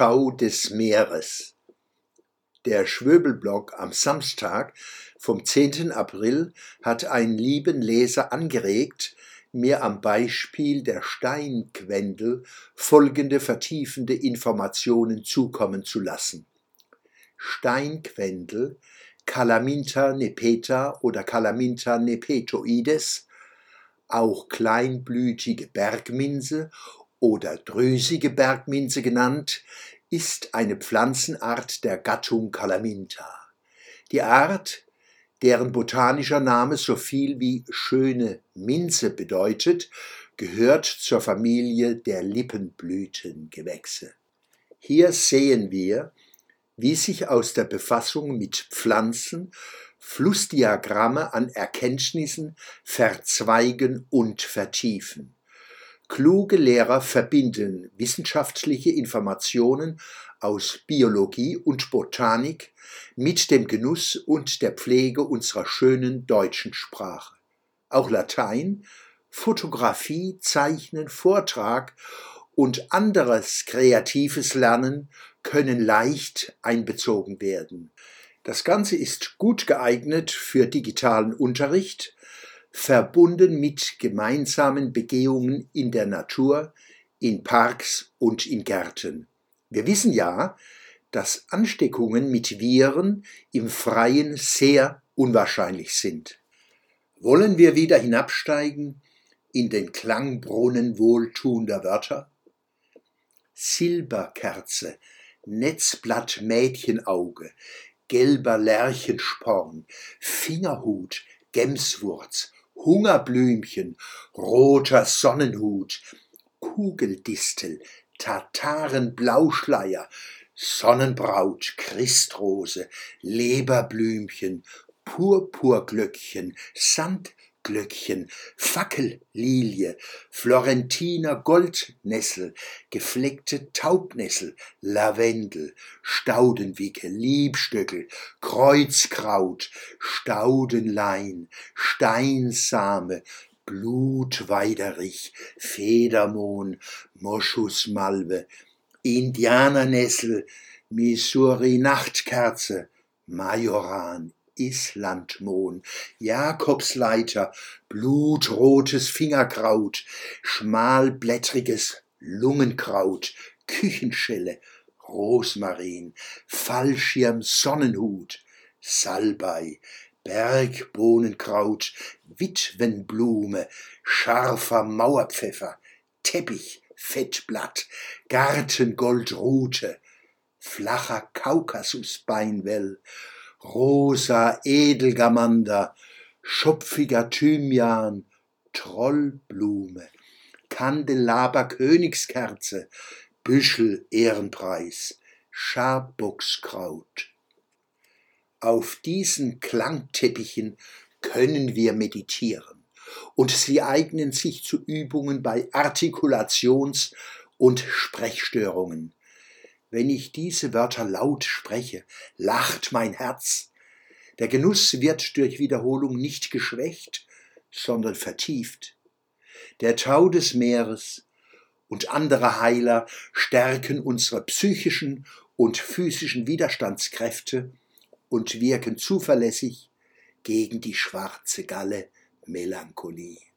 Tau des Meeres. Der Schwöbelblog am Samstag vom 10. April hat einen lieben Leser angeregt, mir am Beispiel der Steinquendel folgende vertiefende Informationen zukommen zu lassen. Steinquendel, Calaminta nepeta oder Calaminta nepetoides, auch kleinblütige Bergminse oder drüsige Bergminze genannt, ist eine Pflanzenart der Gattung Calaminta. Die Art, deren botanischer Name so viel wie schöne Minze bedeutet, gehört zur Familie der Lippenblütengewächse. Hier sehen wir, wie sich aus der Befassung mit Pflanzen Flussdiagramme an Erkenntnissen verzweigen und vertiefen. Kluge Lehrer verbinden wissenschaftliche Informationen aus Biologie und Botanik mit dem Genuss und der Pflege unserer schönen deutschen Sprache. Auch Latein, Fotografie, Zeichnen, Vortrag und anderes kreatives Lernen können leicht einbezogen werden. Das Ganze ist gut geeignet für digitalen Unterricht, verbunden mit gemeinsamen Begehungen in der Natur, in Parks und in Gärten. Wir wissen ja, dass Ansteckungen mit Viren im Freien sehr unwahrscheinlich sind. Wollen wir wieder hinabsteigen in den Klangbrunnen wohltuender Wörter? Silberkerze, Netzblatt Mädchenauge, gelber Lerchensporn, Fingerhut, Gemswurz, Hungerblümchen, roter Sonnenhut, Kugeldistel, Tatarenblauschleier, Sonnenbraut, Christrose, Leberblümchen, Purpurglöckchen, Sandglöckchen, Fackellilie, Florentiner Goldnessel, gefleckte Taubnessel, Lavendel, Staudenwicke, Liebstöckel, Kreuzkraut, Staudenlein, Steinsame, Blutweiderich, Federmohn, Moschusmalve, Indianernessel, Missouri-Nachtkerze, Majoran, Islandmohn, Jakobsleiter, blutrotes Fingerkraut, schmalblättriges Lungenkraut, Küchenschelle, Rosmarin, Fallschirm Sonnenhut, Salbei, Bergbohnenkraut, Witwenblume, scharfer Mauerpfeffer, Teppich, Fettblatt, Gartengoldrute, flacher Kaukasusbeinwell, rosa Edelgamander, schopfiger Thymian, Trollblume, Kandelaber Königskerze, Büschel Ehrenpreis, Scharbockskraut. Auf diesen Klangteppichen können wir meditieren und sie eignen sich zu Übungen bei Artikulations- und Sprechstörungen. Wenn ich diese Wörter laut spreche, lacht mein Herz. Der Genuss wird durch Wiederholung nicht geschwächt, sondern vertieft. Der Tau des Meeres und andere Heiler stärken unsere psychischen und physischen Widerstandskräfte und wirken zuverlässig gegen die schwarze Galle Melancholie.